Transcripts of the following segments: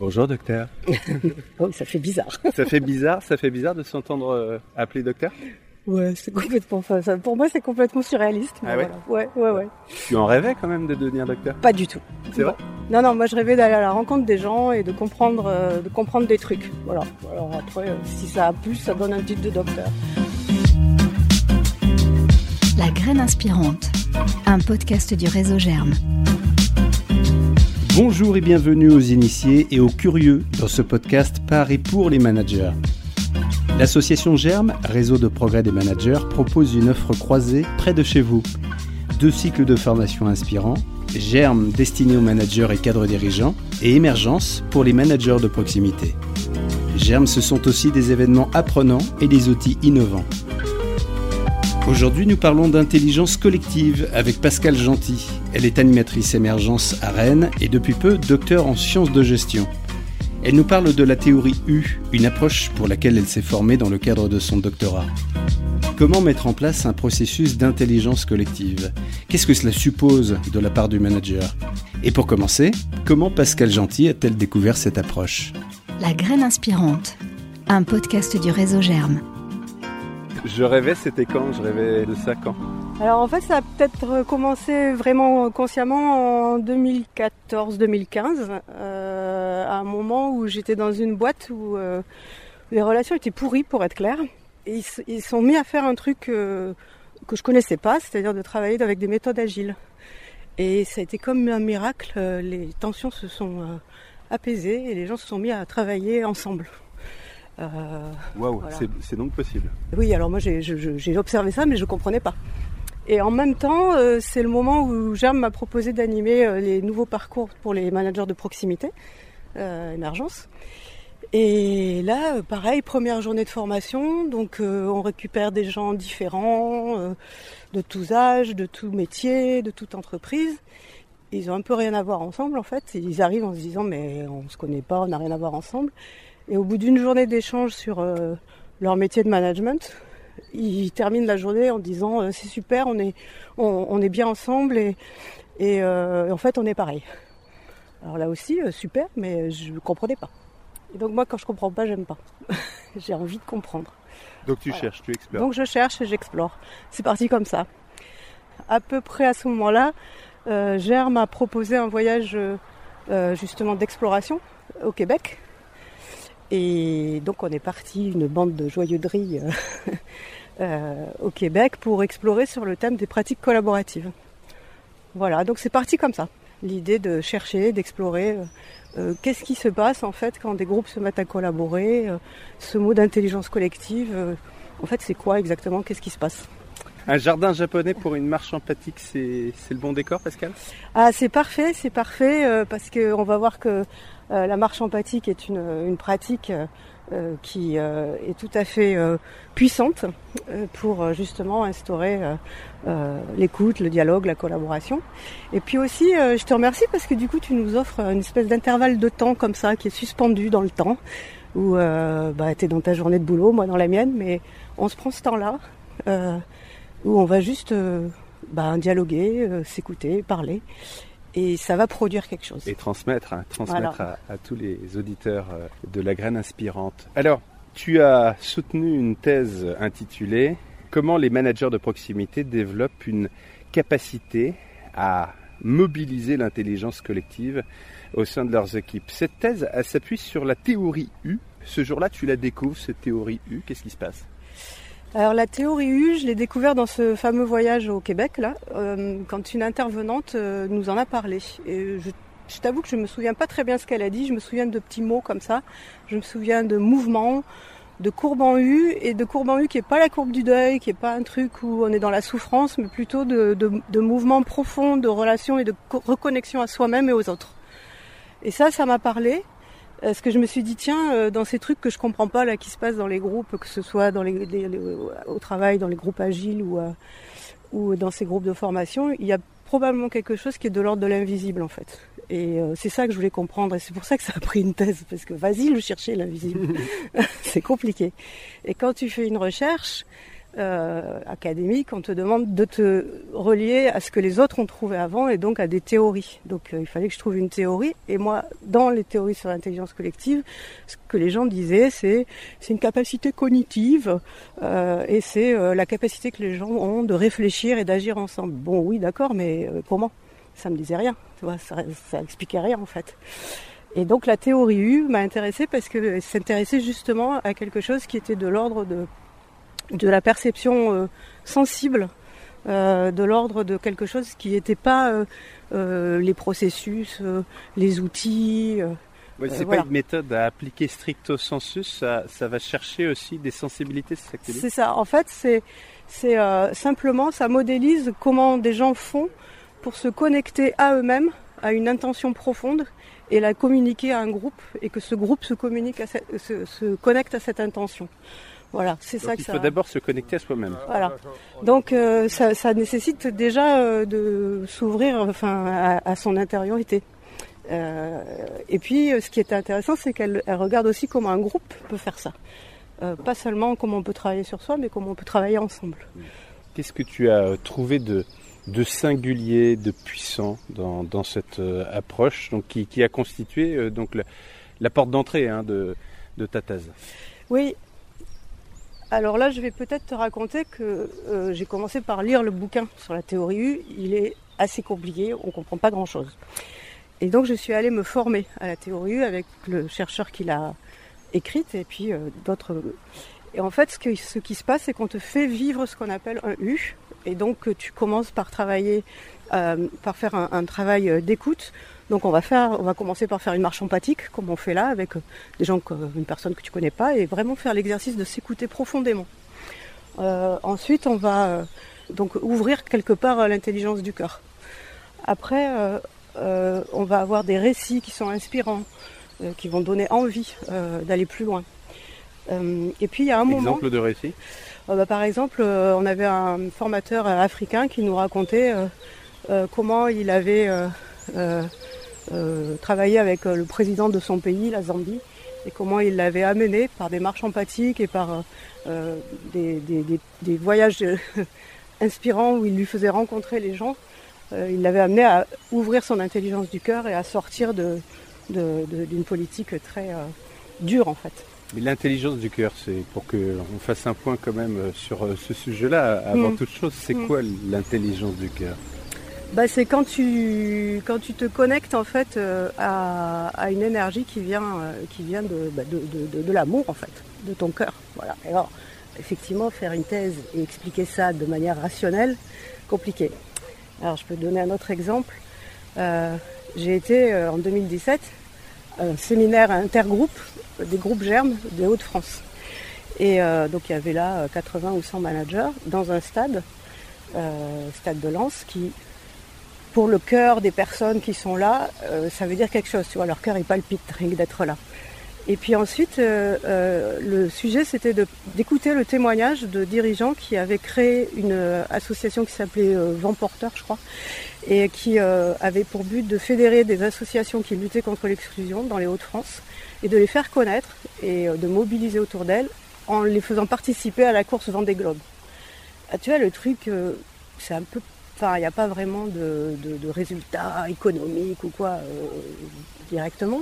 Bonjour docteur. oh, ça fait bizarre. ça fait bizarre, ça fait bizarre de s'entendre euh, appeler docteur Ouais, c'est complètement. Ça, pour moi, c'est complètement surréaliste. Ah ouais, ouais, ouais, ouais. Tu en rêvais quand même de devenir docteur? Pas du tout. C'est vrai? Non, non, moi je rêvais d'aller à la rencontre des gens et de comprendre, euh, de comprendre des trucs. Voilà. Alors après, euh, si ça a plus, ça donne un titre de docteur. La graine inspirante, un podcast du réseau Germe. Bonjour et bienvenue aux initiés et aux curieux dans ce podcast par et pour les managers. L'association Germe, réseau de progrès des managers, propose une offre croisée près de chez vous. Deux cycles de formation inspirants, Germe destiné aux managers et cadres dirigeants, et Émergence pour les managers de proximité. Germe, ce sont aussi des événements apprenants et des outils innovants. Aujourd'hui, nous parlons d'intelligence collective avec Pascal Gentil. Elle est animatrice émergence à Rennes et depuis peu docteur en sciences de gestion. Elle nous parle de la théorie U, une approche pour laquelle elle s'est formée dans le cadre de son doctorat. Comment mettre en place un processus d'intelligence collective? Qu'est-ce que cela suppose de la part du manager? Et pour commencer, comment Pascal Gentil a-t-elle découvert cette approche? La graine inspirante, un podcast du réseau Germe. Je rêvais, c'était quand? Je rêvais de ça quand? Alors en fait, ça a peut-être commencé vraiment consciemment en 2014-2015, euh, à un moment où j'étais dans une boîte où euh, les relations étaient pourries, pour être clair. Et ils, sont mis à faire un truc euh, que je connaissais pas, c'est-à-dire de travailler avec des méthodes agiles. Et ça a été comme un miracle, les tensions se sont apaisées et les gens se sont mis à travailler ensemble. Euh, Waouh, c'est donc possible. Oui, alors moi j'ai observé ça, mais je ne comprenais pas. Et en même temps, euh, c'est le moment où Germe m'a proposé d'animer euh, les nouveaux parcours pour les managers de proximité, émergence. Et là, pareil, première journée de formation, donc on récupère des gens différents, de tous âges, de tous métiers, de toute entreprise. Ils ont un peu rien à voir ensemble en fait. Ils arrivent en se disant mais on se connaît pas, on n'a rien à voir ensemble. Et au bout d'une journée d'échange sur euh, leur métier de management, ils terminent la journée en disant euh, c'est super, on est, on, est bien ensemble et, euh, et en fait on est pareil. Alors là aussi, super, mais je ne comprenais pas. Et donc moi quand je comprends pas, j'aime pas. J'ai envie de comprendre. Donc tu cherches, tu explores. Donc je cherche et j'explore. C'est parti comme ça. À peu près à ce moment-là, Germe m'a proposé un voyage justement d'exploration au Québec et donc on est parti, une bande de joyeuderie euh, euh, au Québec pour explorer sur le thème des pratiques collaboratives. Voilà, donc c'est parti comme ça. L'idée de chercher, d'explorer euh, qu'est-ce qui se passe en fait quand des groupes se mettent à collaborer, ce mot d'intelligence collective, en fait c'est quoi exactement, qu'est-ce qui se passe? Un jardin japonais pour une marche empathique, c'est le bon décor, Pascal? Ah, c'est parfait, c'est parfait, parce qu'on va voir que la marche empathique est une, pratique euh, qui euh, est tout à fait puissante pour justement instaurer l'écoute, le dialogue, la collaboration. Et puis aussi, je te remercie parce que du coup, tu nous offres une espèce d'intervalle de temps comme ça qui est suspendu dans le temps où bah, tu es dans ta journée de boulot, moi dans la mienne, mais on se prend ce temps-là où on va juste bah, dialoguer, s'écouter, parler et ça va produire quelque chose. Et transmettre, hein, transmettre à, tous les auditeurs euh, de la graine inspirante. Alors, tu as soutenu une thèse intitulée Comment les managers de proximité développent une capacité à mobiliser l'intelligence collective au sein de leurs équipes. Cette thèse, elle s'appuie sur la théorie U. Ce jour-là, tu la découvres, cette théorie U. Qu'est-ce qui se passe? Alors la théorie U, je l'ai découvert dans ce fameux voyage au Québec, là, euh, quand une intervenante euh, nous en a parlé. Et je, t'avoue que je me souviens pas très bien ce qu'elle a dit, je me souviens de petits mots comme ça, je me souviens de mouvements, de courbes en U, et de courbes en U qui est pas la courbe du deuil, qui est pas un truc où on est dans la souffrance, mais plutôt de, de, de mouvements profonds, de relations et de reconnexion à soi-même et aux autres. Et ça, ça m'a parlé. Est-ce que je me suis dit tiens euh, dans ces trucs que je comprends pas là qui se passent dans les groupes que ce soit dans les, au travail dans les groupes agiles ou euh, ou dans ces groupes de formation il y a probablement quelque chose qui est de l'ordre de l'invisible en fait. Et euh, c'est ça que je voulais comprendre. Et c'est pour ça que ça a pris une thèse parce que vas-y le chercher l'invisible. C'est compliqué. Et quand tu fais une recherche euh, académique, on te demande de te relier à ce que les autres ont trouvé avant et donc à des théories. Donc euh, il fallait que je trouve une théorie. Et moi, dans les théories sur l'intelligence collective, ce que les gens disaient, c'est c'est une capacité cognitive euh, et c'est la capacité que les gens ont de réfléchir et d'agir ensemble. Bon, oui, d'accord, mais comment Ça me disait rien. Tu vois, ça, ça expliquait rien en fait. Et donc la théorie U m'a intéressée parce que s'intéressait justement à quelque chose qui était de l'ordre de de la perception euh, sensible, euh, de l'ordre de quelque chose qui n'était pas euh, euh, les processus, euh, les outils. euh. Ouais, c'est voilà. pas une méthode à appliquer stricto sensus, ça, ça va chercher aussi des sensibilités, c'est ça que tu dis? C'est ça. En fait, c'est c'est euh, simplement ça modélise comment des gens font pour se connecter à eux-mêmes, à une intention profonde et la communiquer à un groupe et que ce groupe se communique à cette- se, se connecte à cette intention. Voilà, c'est ça Donc que il ça. faut d'abord se connecter à soi-même. Voilà. Donc euh, ça, ça nécessite déjà euh, de s'ouvrir enfin à, à son intériorité. Euh, et puis ce qui est intéressant, c'est qu'elle elle regarde aussi comment un groupe peut faire ça. Euh, pas seulement comment on peut travailler sur soi, mais comment on peut travailler ensemble. Qu'est-ce que tu as trouvé de, de singulier, de puissant dans, dans cette approche donc, qui, qui a constitué euh, donc, la, la porte d'entrée hein, de, de ta thèse? Oui. Alors là, je vais peut-être te raconter que euh, j'ai commencé par lire le bouquin sur la théorie U. Il est assez compliqué, on comprend pas grand-chose. Et donc, je suis allée me former à la théorie U avec le chercheur qui l'a écrite et puis euh, d'autres. Et en fait, ce, qui se passe, c'est qu'on te fait vivre ce qu'on appelle un U. Et donc, tu commences par travailler, euh, par faire un, travail d'écoute. Donc, on va faire, on va commencer par faire une marche empathique, comme on fait là, avec euh, des gens, que, une personne que tu connais pas, et vraiment faire l'exercice de s'écouter profondément. Euh, ensuite, on va euh, donc ouvrir quelque part l'intelligence du cœur. Après, euh, on va avoir des récits qui sont inspirants, qui vont donner envie d'aller plus loin. Et puis, il y a un moment. Exemple de récit? Bah, par exemple, on avait un formateur africain qui nous racontait comment il avait euh, travaillé avec euh, le président de son pays, la Zambie, et comment il l'avait amené par des marches empathiques et par euh, euh, des, des- des- des voyages inspirants où il lui faisait rencontrer les gens. Il l'avait amené à ouvrir son intelligence du cœur et à sortir de- de- de- d'une politique très dure en fait. Mais l'intelligence du cœur, c'est pour qu'on fasse un point quand même sur ce sujet-là, avant Mm. toute chose, c'est Mm. quoi l'intelligence du cœur? Bah, c'est quand tu quand tu te connectes en fait euh, à, une énergie qui vient euh, qui vient de, bah, de, de, l'amour en fait, de ton cœur. Voilà. Alors, effectivement, faire une thèse et expliquer ça de manière rationnelle, compliqué. Alors, je peux te donner un autre exemple. Euh, j'ai été en 2017 à un séminaire intergroupe des groupes germes des Hauts-de-France. Et donc il y avait là euh, 80 ou 100 managers dans un stade, stade de Lens, qui pour le cœur des personnes qui sont là, euh, ça veut dire quelque chose. Tu vois, leur cœur il palpite rien d'être là. Et puis ensuite, euh, euh, le sujet c'était d'écouter le témoignage de dirigeants qui avaient créé une association qui s'appelait Vent Porteur, je crois, et qui avait pour but de fédérer des associations qui luttaient contre l'exclusion dans les Hauts-de-France et de les faire connaître et de mobiliser autour d'elles en les faisant participer à la course Vendée Globe. Ah, tu vois, le truc, c'est un peu Enfin, il n'y a pas vraiment de, de- de résultats économiques ou quoi euh, directement.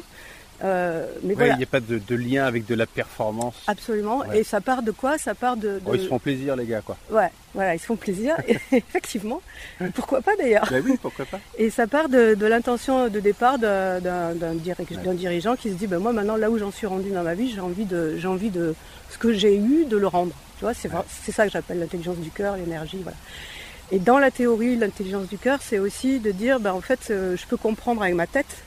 Euh, mais Ouais, voilà, Il n'y a pas de, de lien avec de la performance. absolument. Ouais. Et ça part de quoi? Ça part de. de- Oh, ils se font plaisir, les gars, quoi. Ouais, voilà, ils se font plaisir, effectivement. Pourquoi pas d'ailleurs? Bah oui, pourquoi pas Et ça part de, de l'intention de départ d'un d'un- d'un diri- d'un dirigeant qui se dit ben moi maintenant là où j'en suis rendu dans ma vie, j'ai envie de envie de ce que j'ai eu de le rendre. Tu vois, c'est ça que j'appelle l'intelligence du cœur, l'énergie, voilà. Et dans la théorie, l'intelligence du cœur, c'est aussi de dire ben en fait euh, je peux comprendre avec ma tête.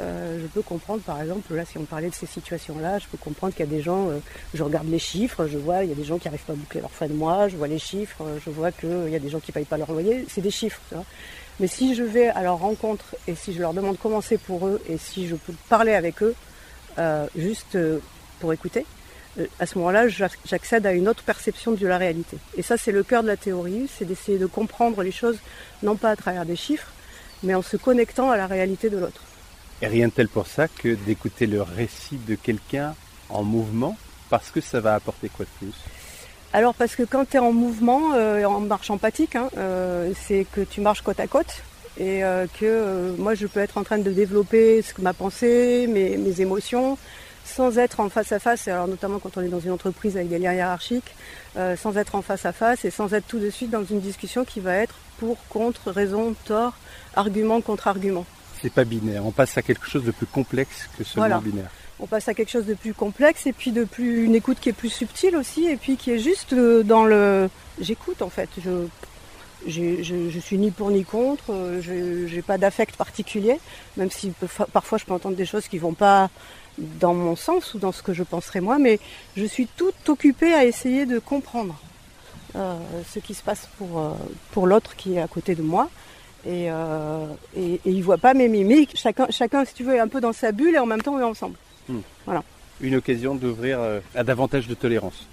Euh, je peux comprendre, par exemple, là, si on parlait de ces situations-là, je peux comprendre qu'il y a des gens, euh, je regarde les chiffres, je vois, il y a des gens qui n'arrivent pas à boucler leur fin de mois, je vois les chiffres, je vois qu'il y a des gens qui ne payent pas leur loyer, c'est des chiffres. Mais si je vais à leur rencontre et si je leur demande comment c'est pour eux et si je peux parler avec eux, juste pour écouter, à ce moment-là, j'ac- j'accède à une autre perception de la réalité. Et ça, c'est le cœur de la théorie, c'est d'essayer de comprendre les choses, non pas à travers des chiffres, mais en se connectant à la réalité de l'autre. Et rien de tel pour ça que d'écouter le récit de quelqu'un en mouvement, parce que ça va apporter quoi de plus? Alors parce que quand tu es en mouvement, euh, en marche empathique, hein, euh, c'est que tu marches côte à côte et euh, que euh, moi je peux être en train de développer ce que ma pensée, mes, mes émotions, sans être en face à face, alors notamment quand on est dans une entreprise avec des liens hiérarchiques, euh, sans être en face à face et sans être tout de suite dans une discussion qui va être pour, contre, raison, tort, argument contre argument. C'est pas binaire, on passe à quelque chose de plus complexe que seulement Voilà. binaire. On passe à quelque chose de plus complexe et puis de plus une écoute qui est plus subtile aussi et puis qui est juste euh, dans le j'écoute en fait. Je, je, je suis ni pour ni contre, euh, je j'ai pas d'affect particulier, même si pa- parfois je peux entendre des choses qui vont pas dans mon sens ou dans ce que je penserais moi, mais je suis tout occupée à essayer de comprendre euh, ce qui se passe pour, euh, pour l'autre qui est à côté de moi. Et, euh, et, et il voit pas mes mimiques. Chacun, chacun, si tu veux, est un peu dans sa bulle et en même temps on est ensemble. Une occasion d'ouvrir à davantage de tolérance.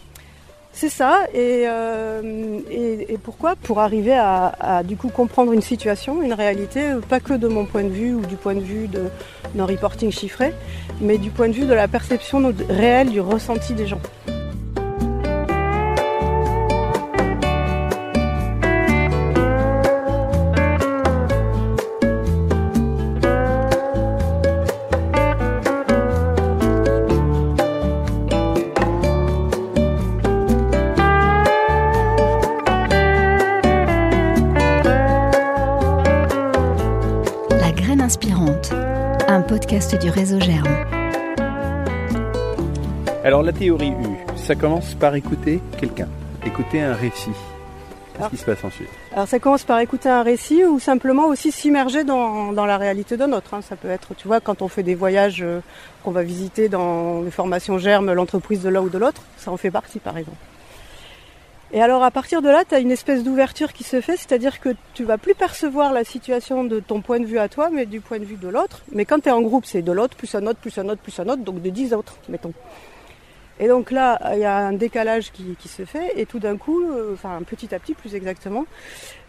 C'est ça. Et, euh, pourquoi? Pour arriver à, à, du coup comprendre une situation, une réalité, pas que de mon point de vue ou du point de vue d'un reporting chiffré, mais du point de vue de la perception réelle du ressenti des gens. Podcast du réseau Germe. Alors la théorie U, ça commence par écouter quelqu'un, écouter un récit. Qu'est-ce qui se passe ensuite Alors ça commence par écouter un récit ou simplement aussi s'immerger dans, dans la réalité d'un autre. hein. Ça peut être, tu vois, quand on fait des voyages euh, qu'on va visiter dans les formations germes, l'entreprise de l'un ou de l'autre, ça en fait partie par exemple. Et alors à partir de là, tu as une espèce d'ouverture qui se fait, c'est-à-dire que tu vas plus percevoir la situation de ton point de vue à toi, mais du point de vue de l'autre. Mais quand tu es en groupe, c'est de l'autre, plus un autre, plus un autre, plus un autre, donc de 10 autres, mettons. Et donc là, il y a un décalage qui, se fait, et tout d'un coup, euh, enfin petit à petit plus exactement,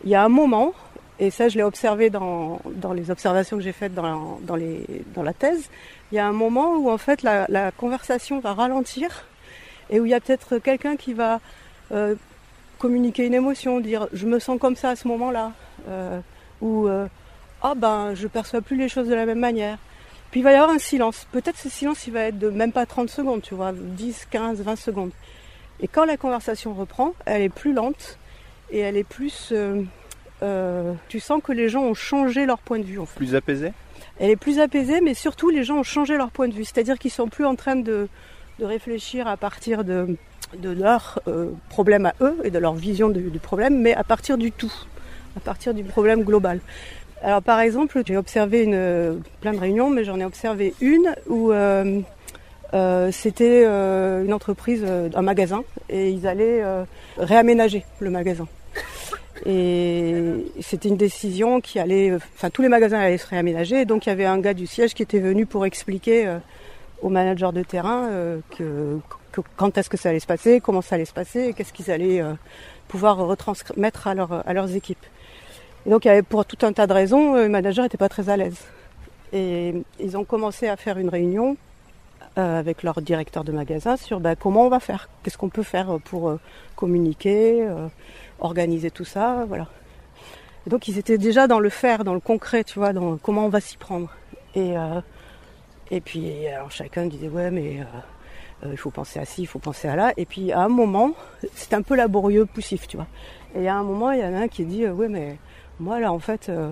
il y a un moment, et ça je l'ai observé dans, dans les observations que j'ai faites dans, dans, les, dans la thèse, il y a un moment où en fait la, la conversation va ralentir, et où il y a peut-être quelqu'un qui va euh, communiquer une émotion, dire je me sens comme ça à ce moment-là, euh, ou euh, ah ben je perçois plus les choses de la même manière. Puis il va y avoir un silence. Peut-être ce silence il va être de même pas 30 secondes, tu vois, 10, 15, 20 secondes. Et quand la conversation reprend, elle est plus lente et elle est plus. euh, tu sens que les gens ont changé leur point de vue en fait. Plus apaisé? Elle est plus apaisée, mais surtout les gens ont changé leur point de vue. C'est-à-dire qu'ils sont plus en train de, de réfléchir à partir de, de leur euh, problème à eux et de leur vision du, problème, mais à partir du tout, à partir du problème global. Alors par exemple, j'ai observé une, plein de réunions, mais j'en ai observé une où euh, euh, c'était euh, une entreprise, euh, un magasin, et ils allaient euh, réaménager le magasin. Et c'était une décision qui allait, enfin tous les magasins allaient se réaménager, donc il y avait un gars du siège qui était venu pour expliquer euh, aux managers de terrain euh, que, quand est-ce que ça allait se passer, comment ça allait se passer, qu'est-ce qu'ils allaient euh, pouvoir retransmettre à, à leurs équipes. Et donc pour tout un tas de raisons, euh, les managers n'étaient pas très à l'aise. Et ils ont commencé à faire une réunion euh, avec leur directeur de magasin sur bah, comment on va faire, qu'est-ce qu'on peut faire pour communiquer, organiser tout ça, voilà. Et donc ils étaient déjà dans le faire, dans le concret, tu vois, dans comment on va s'y prendre. Et, et puis alors chacun disait ouais mais euh, il faut penser à ci, il faut penser à là. Et puis à un moment, c'est un peu laborieux, poussif, tu vois. Et à un moment, il y en a un qui dit euh, ouais mais moi là en fait, euh,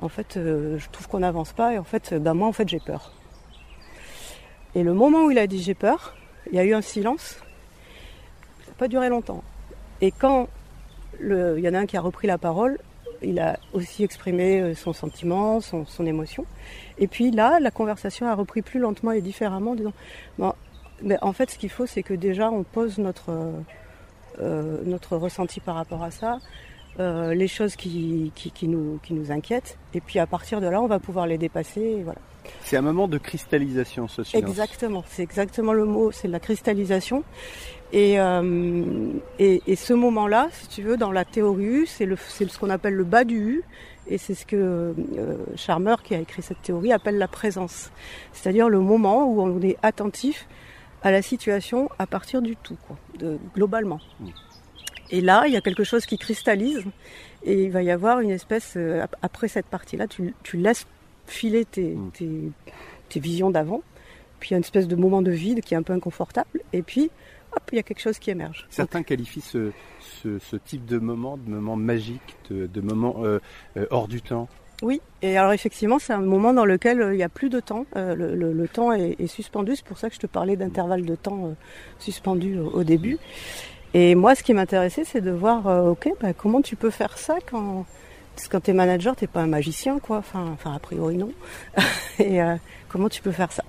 en fait, je trouve qu'on n'avance pas et en fait, ben moi en fait j'ai peur. Et le moment où il a dit j'ai peur, il y a eu un silence. Ça n'a pas duré longtemps. Et quand il y en a un qui a repris la parole, il a aussi exprimé son sentiment, son, émotion. Et puis là, la conversation a repris plus lentement et différemment, mais en fait, ce qu'il faut, c'est que déjà on pose notre, euh, euh, notre ressenti par rapport à ça, euh, les choses qui, qui, qui nous, qui nous inquiètent, et puis à partir de là, on va pouvoir les dépasser. Et voilà. C'est un moment de cristallisation, ce silence. Exactement, c'est exactement le mot, c'est de la cristallisation. Et, euh, et, et ce moment-là, si tu veux, dans la théorie U, c'est le- c'est ce qu'on appelle le bas du U, et c'est ce que euh, Charmer, qui a écrit cette théorie, appelle la présence. C'est-à-dire le moment où on est attentif à la situation à partir du tout, quoi, de, globalement. Et là, il y a quelque chose qui cristallise et il va y avoir une espèce, euh, après cette partie-là, tu, laisses filer mm. tes, tes, visions d'avant, puis il y a une espèce de moment de vide qui est un peu inconfortable, et puis hop, il y a quelque chose qui émerge. Certains qualifient ce, ce, type de moment, de moment magique, de, de moment euh, euh, hors du temps. Oui, et alors effectivement, c'est un moment dans lequel il n'y a plus de temps. le, temps est, suspendu, c'est pour ça que je te parlais d'intervalle de temps suspendu au, début. Et moi, ce qui m'intéressait, c'est de voir, euh, ok, bah, comment tu peux faire ça quand, parce que quand t'es manager, t'es pas un magicien, quoi. Enfin, enfin a priori non. et euh, comment tu peux faire ça?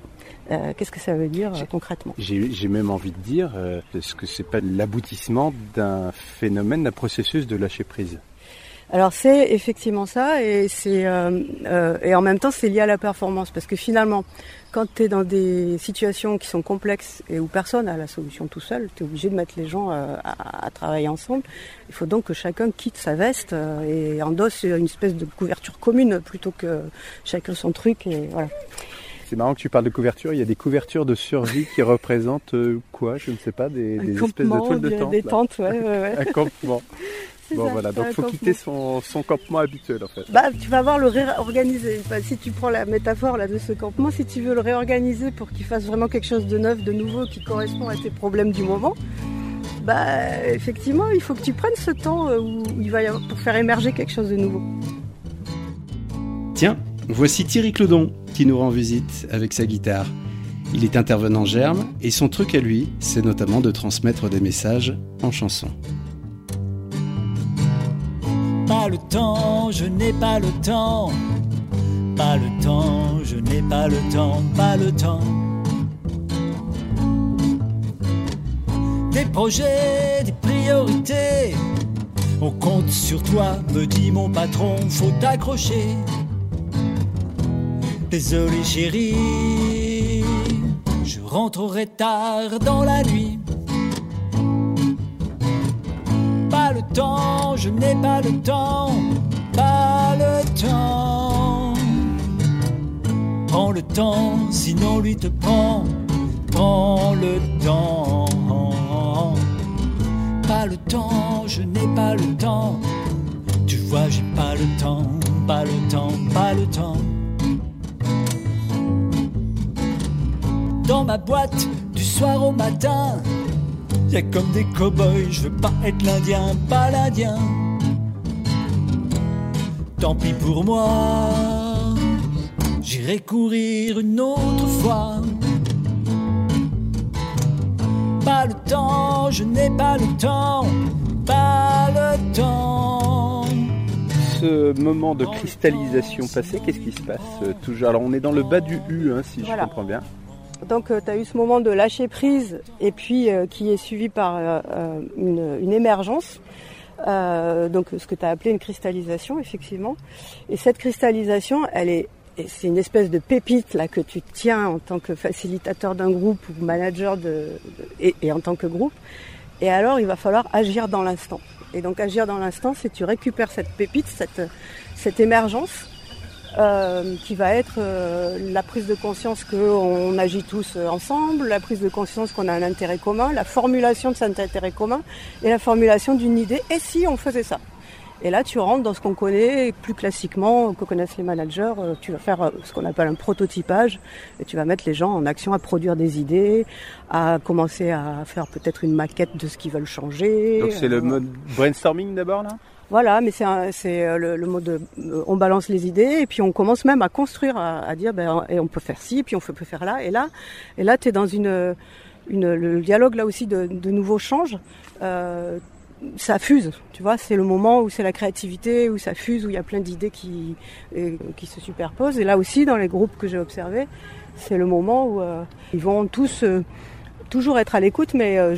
Euh, Qu'est-ce que ça veut dire concrètement? J'ai même envie de dire, est-ce que c'est pas l'aboutissement d'un phénomène, d'un processus de lâcher prise? Alors c'est effectivement ça et c'est euh, euh, et en même temps c'est lié à la performance parce que finalement quand tu es dans des situations qui sont complexes et où personne n'a la solution tout seul, tu es obligé de mettre les gens euh, à, travailler ensemble. Il faut donc que chacun quitte sa veste et endosse une espèce de couverture commune plutôt que chacun son truc et voilà. C'est marrant que tu parles de couverture. Il y a des couvertures de survie qui représentent quoi? Je ne sais pas, des, des espèces de toiles de tente. Des tentes, ouais, ouais, ouais. Un campement. Bon voilà, donc il faut quitter son, campement habituel en fait. Bah tu vas voir le réorganiser. si tu prends la métaphore là de ce campement, si tu veux le réorganiser pour qu'il fasse vraiment quelque chose de neuf, de nouveau, qui correspond à tes problèmes du moment, bah effectivement il faut que tu prennes ce temps euh, où il va y avoir, pour faire émerger quelque chose de nouveau. Tiens, voici Thierry Clodon qui nous rend visite avec sa guitare. Il est intervenant germe et son truc à lui, c'est notamment de transmettre des messages en chanson pas le temps, je n'ai pas le temps. Pas le temps, je n'ai pas le temps, pas le temps. Des projets, des priorités. On compte sur toi, me dit mon patron, faut t'accrocher. Désolé chérie, je rentrerai tard dans la nuit. Le temps, je n'ai pas le temps, pas le temps. Prends le temps, sinon lui te prend, prends le temps. Pas le temps, je n'ai pas le temps. Tu vois, j'ai pas le temps, pas le temps, pas le temps. Dans ma boîte, du soir au matin, Y'a comme des cow-boys, je veux pas être l'Indien, pas l'Indien. Tant pis pour moi, j'irai courir une autre fois. Pas le temps, je n'ai pas le temps, pas le temps. Ce moment de cristallisation passé, qu'est-ce qui se passe euh, toujours? Alors on est dans le bas du U, hein, si je comprends bien. Donc euh, tu as eu ce moment de lâcher prise et puis euh, qui est suivi par euh, une, émergence. donc ce que tu as appelé une cristallisation effectivement. Et cette cristallisation, elle est c'est une espèce de pépite là que tu tiens en tant que facilitateur d'un groupe ou manager de, et, et, en tant que groupe. Et alors il va falloir agir dans l'instant. Et donc agir dans l'instant, c'est tu récupères cette pépite, cette, cette émergence euh, qui va être euh, la prise de conscience qu'on agit tous ensemble, la prise de conscience qu'on a un intérêt commun, la formulation de cet intérêt commun et la formulation d'une idée. Et si on faisait ça? Et là, tu rentres dans ce qu'on connaît plus classiquement, que connaissent les managers. Tu vas faire ce qu'on appelle un prototypage et tu vas mettre les gens en action à produire des idées, à commencer à faire peut-être une maquette de ce qu'ils veulent changer. Donc c'est le mode brainstorming d'abord là? Voilà, mais c'est euh, le, le, mot de euh, on balance les idées et puis on commence même à construire, à, dire ben et on peut faire ci, puis on peut faire là et là et là tu es dans une, une le dialogue là aussi de, de nouveaux change. Euh, ça fuse, tu vois, c'est le moment où c'est la créativité, où ça fuse, où il y a plein d'idées qui, qui se superposent. Et là aussi, dans les groupes que j'ai observés, c'est le moment où ils vont tous toujours être à l'écoute, mais euh,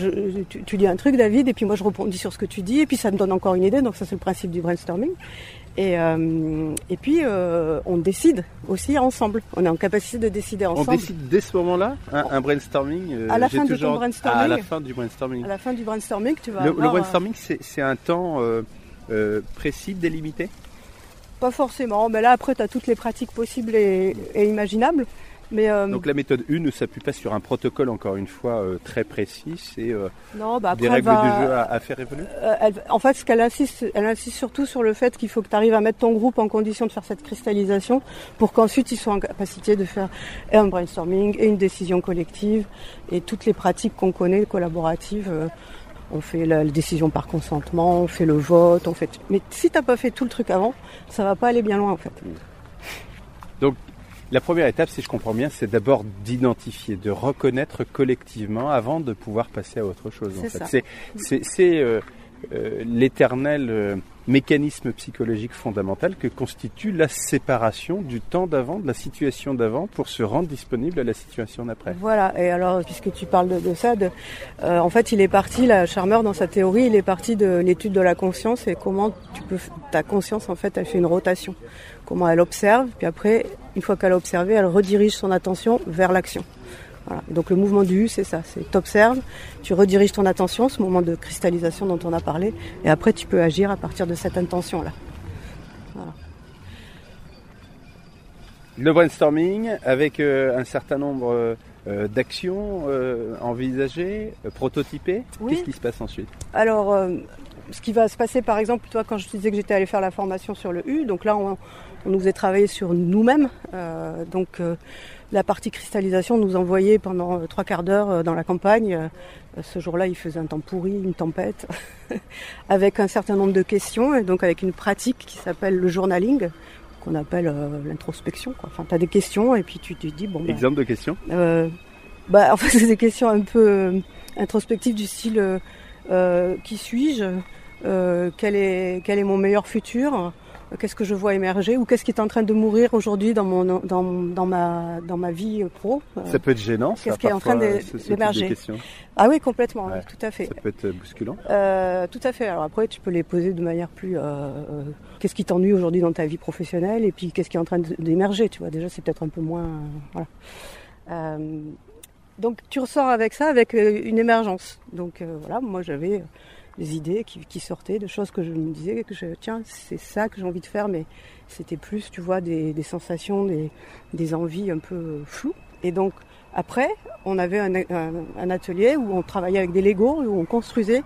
tu, dis un truc, David, et puis moi je rebondis sur ce que tu dis, et puis ça me donne encore une idée. Donc ça c'est le principe du brainstorming. Et, euh, et puis euh, on décide aussi ensemble. On est en capacité de décider ensemble. On décide dès ce moment-là un, brainstorming. à la fin de ton brainstorming. à la fin du brainstorming. À la fin du brainstorming, tu vas. Le, le brainstorming, c'est un temps précis, délimité? Pas forcément, mais là après tu as toutes les pratiques possibles et, et imaginables. Mais euh, Donc la méthode 1 ne s'appuie pas sur un protocole, encore une fois, euh, très précis, c'est euh, bah des règles va- de jeu à, à faire évoluer elle- en fait, ce qu'elle insiste, elle insiste surtout sur le fait qu'il faut que tu arrives à mettre ton groupe en condition de faire cette cristallisation pour qu'ensuite ils soient en capacité de faire et un brainstorming et une décision collective et toutes les pratiques qu'on connaît collaboratives. on fait la, la décision par consentement, on fait le vote, on fait. Mais si t'as pas fait tout le truc avant, ça va pas aller bien loin en fait. La première étape, si je comprends bien, c'est d'abord d'identifier, de reconnaître collectivement avant de pouvoir passer à autre chose. en C'est fait. ça. C'est, c'est, c'est, euh, l'éternel euh, mécanisme psychologique fondamental que constitue la séparation du temps d'avant, de la situation d'avant, pour se rendre disponible à la situation d'après. Voilà, et alors puisque tu parles de, ça, euh, en fait il est parti, la Charmer dans sa théorie, il est parti de l'étude de la conscience et comment tu peux, ta conscience en fait elle fait une rotation, comment elle observe, puis après une fois qu'elle a observé, elle redirige son attention vers l'action. Voilà. Donc le mouvement du U c'est ça, c'est t'observes, tu rediriges ton attention, ce moment de cristallisation dont on a parlé, et après tu peux agir à partir de cette intention là. Le brainstorming avec euh, un certain nombre euh, d'actions euh, envisagées, prototypées. Oui. Qu'est-ce qui se passe ensuite? Alors, ce qui va se passer, par exemple, toi, quand je te disais que j'étais allée faire la formation sur le U, donc là, on, on nous faisait travailler sur nous-mêmes. Donc, la partie cristallisation nous envoyait pendant euh, trois quarts d'heure euh, dans la campagne. Euh, ce jour-là, il faisait un temps pourri, une tempête, avec un certain nombre de questions, et donc avec une pratique qui s'appelle le journaling, qu'on appelle euh, l'introspection. quoi. Enfin, tu as des questions, et puis tu te dis, bon, ben, Exemple de question euh, bah, en fait, c'est des questions un peu euh, introspectives du style qui suis-je? Euh, quel, est, quel est mon meilleur futur? Qu'est-ce que je vois émerger Ou qu'est-ce qui est en train de mourir aujourd'hui dans, mon, dans, dans, ma, dans ma vie pro Euh, Ça peut être gênant, ça, Qu'est-ce qui est en train d'émerger. Ah oui, complètement, oui, tout à fait. Ça peut être euh, bousculant. Euh, tout à fait. Alors après, tu peux les poser de manière plus. euh, euh, qu'est-ce qui t'ennuie aujourd'hui dans ta vie professionnelle Et puis, qu'est-ce qui est en train d'émerger Tu vois, déjà, c'est peut-être un peu moins. voilà. Donc, tu ressors avec ça, avec une émergence. Donc, voilà, moi, j'avais des idées qui, sortaient, de choses que je me disais que je, tiens, c'est ça que j'ai envie de faire, mais c'était plus, tu vois, des, sensations, des, envies un peu floues. Et donc, après, on avait un, atelier où on travaillait avec des Legos, où on construisait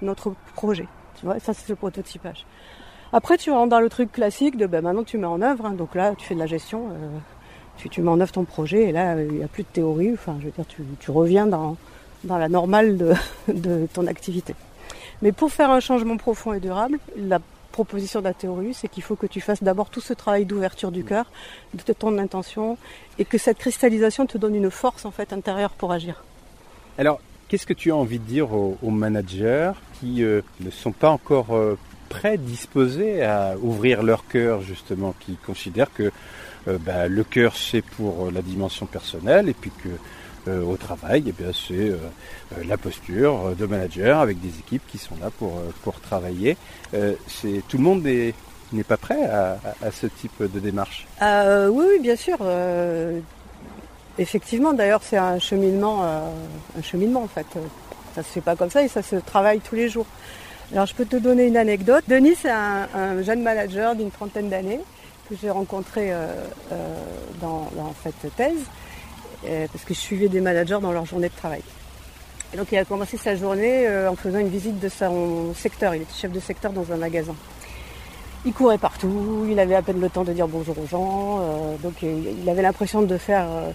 notre projet. Tu vois, ça c'est le prototypage. Après, tu rentres dans le truc classique de ben, maintenant tu mets en œuvre. hein. donc là, tu fais de la gestion, euh, tu, mets en œuvre ton projet et là, il n'y a plus de théorie. Enfin, je veux dire, tu, reviens dans, dans la normale de, de ton activité. Mais pour faire un changement profond et durable, la proposition de la théorie, c'est qu'il faut que tu fasses d'abord tout ce travail d'ouverture du cœur, de ton intention, et que cette cristallisation te donne une force en fait intérieure pour agir. Alors, qu'est-ce que tu as envie de dire aux, managers qui euh, ne sont pas encore euh, prêts, disposés à ouvrir leur cœur, justement, qui considèrent que euh, bah, le cœur c'est pour euh, la dimension personnelle et puis que euh, au travail, eh c'est euh, euh, la posture de manager avec des équipes qui sont là pour, pour travailler. Tout le monde est- n'est pas prêt à, ce type de démarche? Euh, oui, oui, bien sûr. effectivement, d'ailleurs, c'est un cheminement, un cheminement en fait. Ça se fait pas comme ça et ça se travaille tous les jours. Alors, je peux te donner une anecdote. Denis, c'est un, un jeune manager d'une trentaine d'années que j'ai rencontré dans, cette thèse parce que je suivais des managers dans leur journée de travail. Et donc, il a commencé sa journée euh, en faisant une visite de son secteur. Il était chef de secteur dans un magasin. Il courait partout, il avait à peine le temps de dire bonjour aux gens, euh, donc euh, il avait l'impression de faire euh,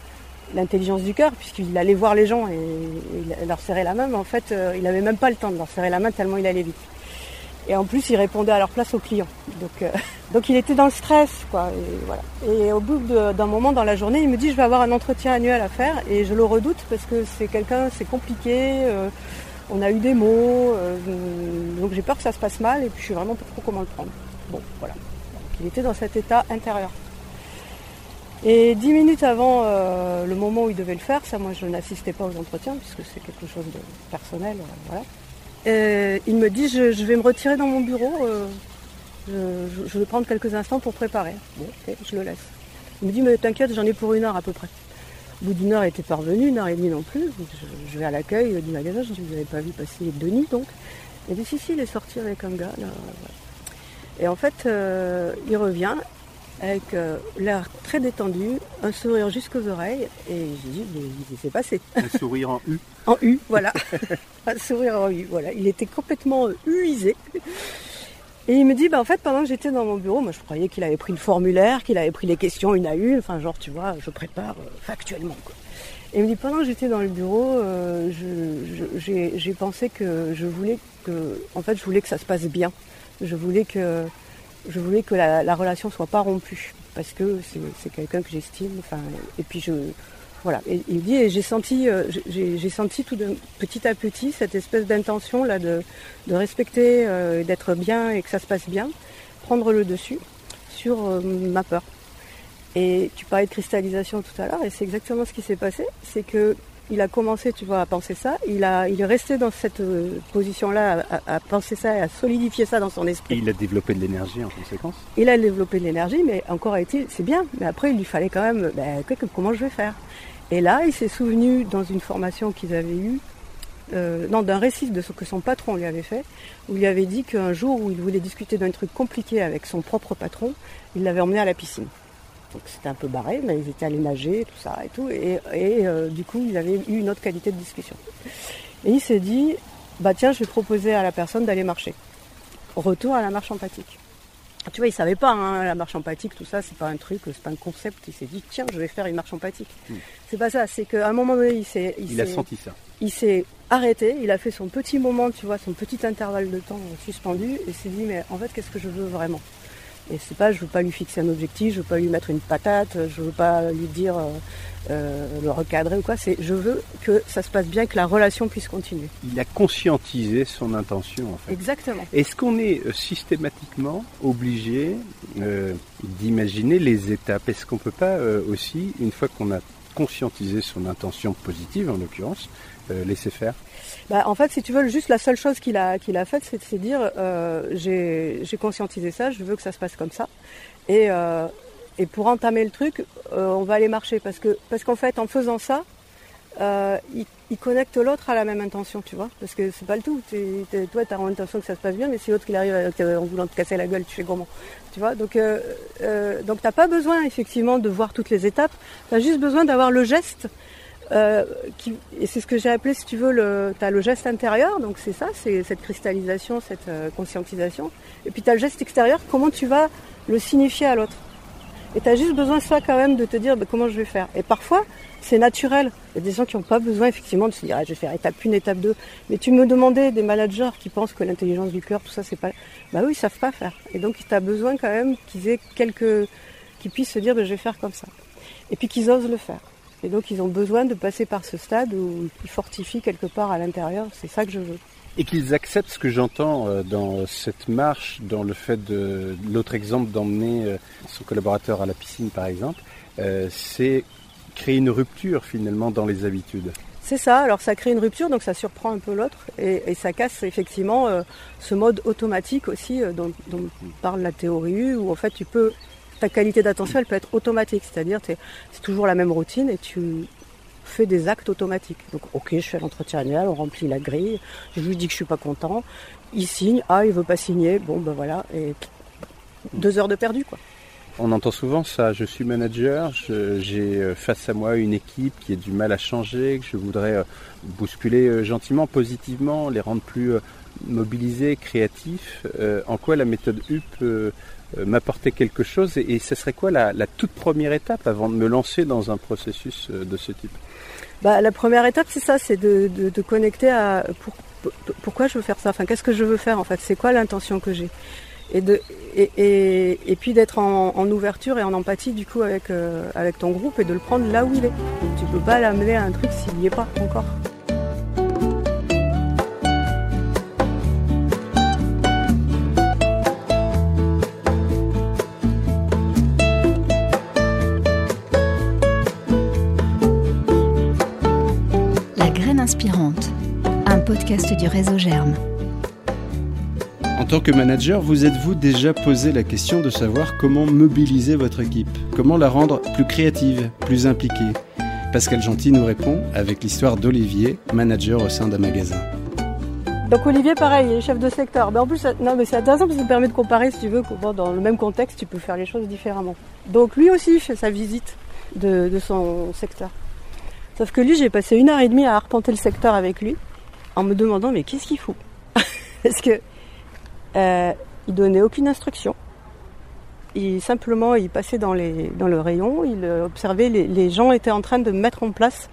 l'intelligence du cœur puisqu'il allait voir les gens et, leur serrait la main, mais en fait euh, il n'avait même pas le temps de leur serrer la main tellement il allait vite. Et en plus il répondait à leur place aux clients. Donc, euh, donc il était dans le stress quoi. Et, au bout d'un moment dans la journée, il me dit je vais avoir un entretien annuel à faire et je le redoute parce que c'est quelqu'un, c'est compliqué. euh, on a eu des mots, euh, donc j'ai peur que ça se passe mal et puis je sais vraiment pas trop comment le prendre. Bon, voilà. Donc, il était dans cet état intérieur. Et dix minutes avant le moment où il devait le faire, ça moi je n'assistais pas aux entretiens puisque c'est quelque chose de personnel, voilà. Et il me dit je, je vais me retirer dans mon bureau, euh, je, vais prendre quelques instants pour préparer. Bon, ok, je le laisse. Il me dit mais t'inquiète, j'en ai pour une heure à peu près. Au bout d'une heure, il était parvenu, une heure et demie non plus. Je, je vais à l'accueil du magasin, je dis vous n'avez pas vu passer Denis donc Il dit si si, il est sorti avec un gars là. Et en fait, euh, il revient avec euh, l'air très détendu, un sourire jusqu'aux oreilles, et j'ai dit, mais il s'est passé. Un sourire en U En U, voilà. voilà. Il était complètement huisé. Et il me dit, bah en fait, pendant que j'étais dans mon bureau, moi je croyais qu'il avait pris le formulaire, qu'il avait pris les questions une à une, enfin genre, tu vois, je prépare euh, factuellement. Quoi. Et il me dit, pendant que j'étais dans le bureau, euh, j'ai pensé que je voulais que, en fait, je voulais que ça se passe bien. Je voulais que, je voulais que la, la relation soit pas rompue, parce que c'est quelqu'un que j'estime. Et puis je, voilà. Et il me dit, et j'ai senti, euh, j'ai j'ai senti tout de, petit à petit cette espèce d'intention là de, de respecter, euh, d'être bien et que ça se passe bien, prendre le dessus sur euh, ma peur. Et tu parlais de cristallisation tout à l'heure, et c'est exactement ce qui s'est passé. C'est que il a commencé, tu vois, à penser ça. Il a, il est resté dans cette euh, position-là, à, penser ça et à solidifier ça dans son Et esprit. il a développé de l'énergie en conséquence. Il a développé de l'énergie, mais encore a-t-il, c'est bien. Mais après, il lui fallait quand même, ben, comment je vais faire? Et là, il s'est souvenu dans une formation qu'ils avaient eue, euh, non, d'un récit de ce que son patron lui avait fait, où il lui avait dit qu'un jour où il voulait discuter d'un truc compliqué avec son propre patron, il l'avait emmené à la piscine. Donc c'était un peu barré, mais ils étaient allés nager, tout ça et tout, et, euh, du coup, ils avaient eu une autre qualité de discussion. Et il s'est dit, bah tiens, je vais proposer à la personne d'aller marcher. Retour à la marche empathique. Tu vois, il savait pas, hein, la marche empathique, tout ça, c'est pas un truc, c'est pas un concept. Il s'est dit, tiens, je vais faire une marche empathique. C'est pas ça, c'est qu'à un moment donné, il s'est, il Il a senti ça. il s'est arrêté, il a fait son petit moment, tu vois, son petit intervalle de temps suspendu, et s'est dit, mais en fait, qu'est-ce que je veux vraiment? Et c'est pas, je veux pas lui fixer un objectif, je veux pas lui mettre une patate, je veux pas lui dire, euh, le recadrer ou quoi, c'est, je veux que ça se passe bien, que la relation puisse continuer. Il a conscientisé son intention en fait. Exactement. Est-ce qu'on est euh, systématiquement obligé euh, d'imaginer les étapes? Est-ce qu'on peut pas euh, aussi, une fois qu'on a conscientisé son intention positive en l'occurrence, laisser faire? Bah, en fait, si tu veux, juste la seule chose qu'il a, qu'il a faite, c'est de se dire, j'ai, conscientisé ça, je veux que ça se passe comme ça. Et, et pour entamer le truc, euh, on va aller marcher. Parce, que, parce qu'en fait, en faisant ça, euh, il, connecte l'autre à la même intention, tu vois. Parce que c'est pas le tout. Toi, tu as l'intention que ça se passe bien, mais si l'autre il arrive euh, en voulant te casser la gueule, tu fais comment Tu vois Donc, donc t'as pas besoin, effectivement, de voir toutes les étapes. Tu as juste besoin d'avoir le geste qui, et c'est ce que j'ai appelé, si tu veux, le, tu as le geste intérieur, donc c'est ça, c'est cette cristallisation, cette conscientisation. Et puis tu as le geste extérieur, comment tu vas le signifier à l'autre. Et tu as juste besoin, ça quand même, de te dire bah, comment je vais faire. Et parfois, c'est naturel. Il y a des gens qui n'ont pas besoin, effectivement, de se dire ah, je vais faire étape 1, étape 2. Mais tu me demandais des managers qui pensent que l'intelligence du cœur, tout ça, c'est pas. Bah oui, ils savent pas faire. Et donc, tu as besoin quand même qu'ils aient quelques. qu'ils puissent se dire bah, je vais faire comme ça. Et puis qu'ils osent le faire. Et donc ils ont besoin de passer par ce stade où ils fortifient quelque part à l'intérieur. C'est ça que je veux. Et qu'ils acceptent ce que j'entends euh, dans cette marche, dans le fait de l'autre exemple d'emmener euh, son collaborateur à la piscine par exemple, euh, c'est créer une rupture finalement dans les habitudes. C'est ça. Alors ça crée une rupture, donc ça surprend un peu l'autre et, ça casse effectivement ce mode automatique aussi dont, dont parle la théorie où en fait tu peux ta qualité d'attention elle peut être automatique, c'est-à-dire c'est toujours la même routine et tu fais des actes automatiques. Donc ok, je fais l'entretien annuel, on remplit la grille, je lui dis que je suis pas content, il signe, ah il veut pas signer, bon ben voilà et deux heures de perdu quoi. On entend souvent ça, je suis manager, j'ai euh, face à moi une équipe qui a du mal à changer, que je voudrais euh, bousculer euh, gentiment, positivement, les rendre plus mobilisés, créatifs. En quoi la méthode U peut m'apporter quelque chose et, ce serait quoi la, toute première étape avant de me lancer dans un processus de ce type? Bah, la première étape, c'est ça, c'est de, de, connecter à pour- pour- pourquoi je veux faire ça? Enfin, qu'est-ce que je veux faire en fait? C'est quoi l'intention que j'ai? Et, de, et, et, et puis d'être en, en ouverture et en empathie du coup avec, euh, avec ton groupe et de le prendre là où il est. Donc, tu peux pas l'amener à un truc s'il n'y est pas encore. Podcast du réseau Germe. En tant que manager, vous êtes-vous déjà posé la question de savoir comment mobiliser votre équipe? Comment la rendre plus créative, plus impliquée? Pascal Gentil nous répond avec l'histoire d'Olivier, manager au sein d'un magasin. Donc Olivier, pareil, il est chef de secteur. Mais en plus, non, mais c'est intéressant parce que ça permet de comparer, si tu veux, dans le même contexte, tu peux faire les choses différemment. Donc lui aussi fait sa visite de, de son secteur. Sauf que lui, j'ai passé une heure et demie à arpenter le secteur avec lui, en me demandant mais qu'est-ce qu'il fout Parce que euh, il donnait aucune instruction. Il simplement, passait dans dans le rayon, il observait les, les gens étaient en train de mettre en place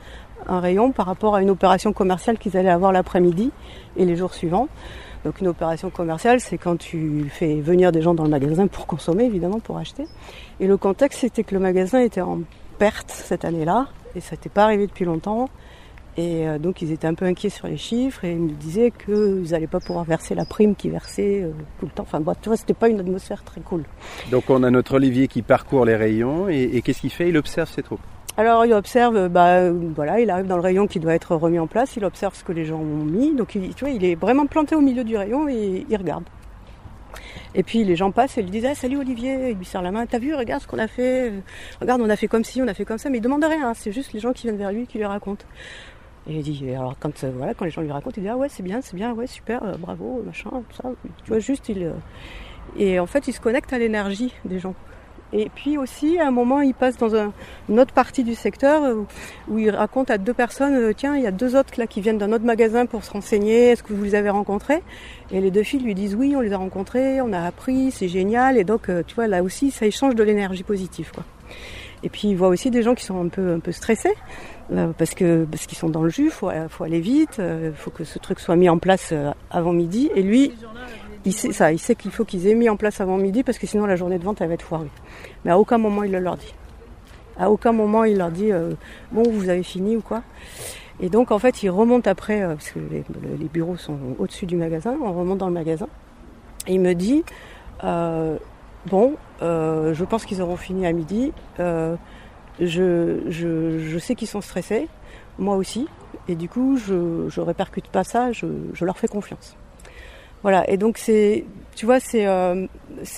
un rayon par rapport à une opération commerciale qu'ils allaient avoir l'après-midi et les jours suivants. Donc une opération commerciale, c'est quand tu fais venir des gens dans le magasin pour consommer, évidemment, pour acheter. Et le contexte, c'était que le magasin était en perte cette année-là, et ça n'était pas arrivé depuis longtemps. Et euh, donc ils étaient un peu inquiets sur les chiffres et ils me disaient qu'ils n'allaient pas pouvoir verser la prime qu'ils versaient euh, tout le temps. Enfin bon, tu vois, c'était pas une atmosphère très cool. Donc on a notre Olivier qui parcourt les rayons et, et qu'est-ce qu'il fait? Il observe ses troupes. Alors il observe, bah voilà, il arrive dans le rayon qui doit être remis en place, il observe ce que les gens ont mis, donc il, tu vois, il est vraiment planté au milieu du rayon et il regarde. Et puis les gens passent et lui disent ah, salut Olivier, il lui serre la main, t'as vu, regarde ce qu'on a fait, regarde on a fait comme ci, on a fait comme ça, mais il demande rien, c'est juste les gens qui viennent vers lui qui lui racontent. Et il dit, alors quand euh, voilà, quand les gens lui racontent, il dit ah ouais c'est bien, c'est bien, ouais super, euh, bravo, machin, tout ça. Tu vois juste il euh, et en fait il se connecte à l'énergie des gens. Et puis aussi, à un moment, il passe dans un, une autre partie du secteur euh, où il raconte à deux personnes, tiens, il y a deux autres là qui viennent d'un autre magasin pour se renseigner, est-ce que vous les avez rencontrés? Et les deux filles lui disent oui, on les a rencontrés, on a appris, c'est génial. Et donc, tu vois, là aussi, ça échange de l'énergie positive, quoi. Et puis il voit aussi des gens qui sont un peu un peu stressés parce que parce qu'ils sont dans le jus, faut faut aller vite, il faut que ce truc soit mis en place avant midi. Et lui, il sait ça, il sait qu'il faut qu'ils aient mis en place avant midi parce que sinon la journée de vente elle va être foirée. Mais à aucun moment il le leur dit. À aucun moment il leur dit euh, bon vous avez fini ou quoi? Et donc en fait il remonte après euh, parce que les, bureaux sont au-dessus du magasin, on remonte dans le magasin et il me dit euh, bon euh, je pense qu'ils auront fini à midi. Je, sais qu'ils sont stressés, moi aussi, et du coup je, je répercute pas ça, je, leur fais confiance. Voilà, et donc c'est, tu vois, c'est euh,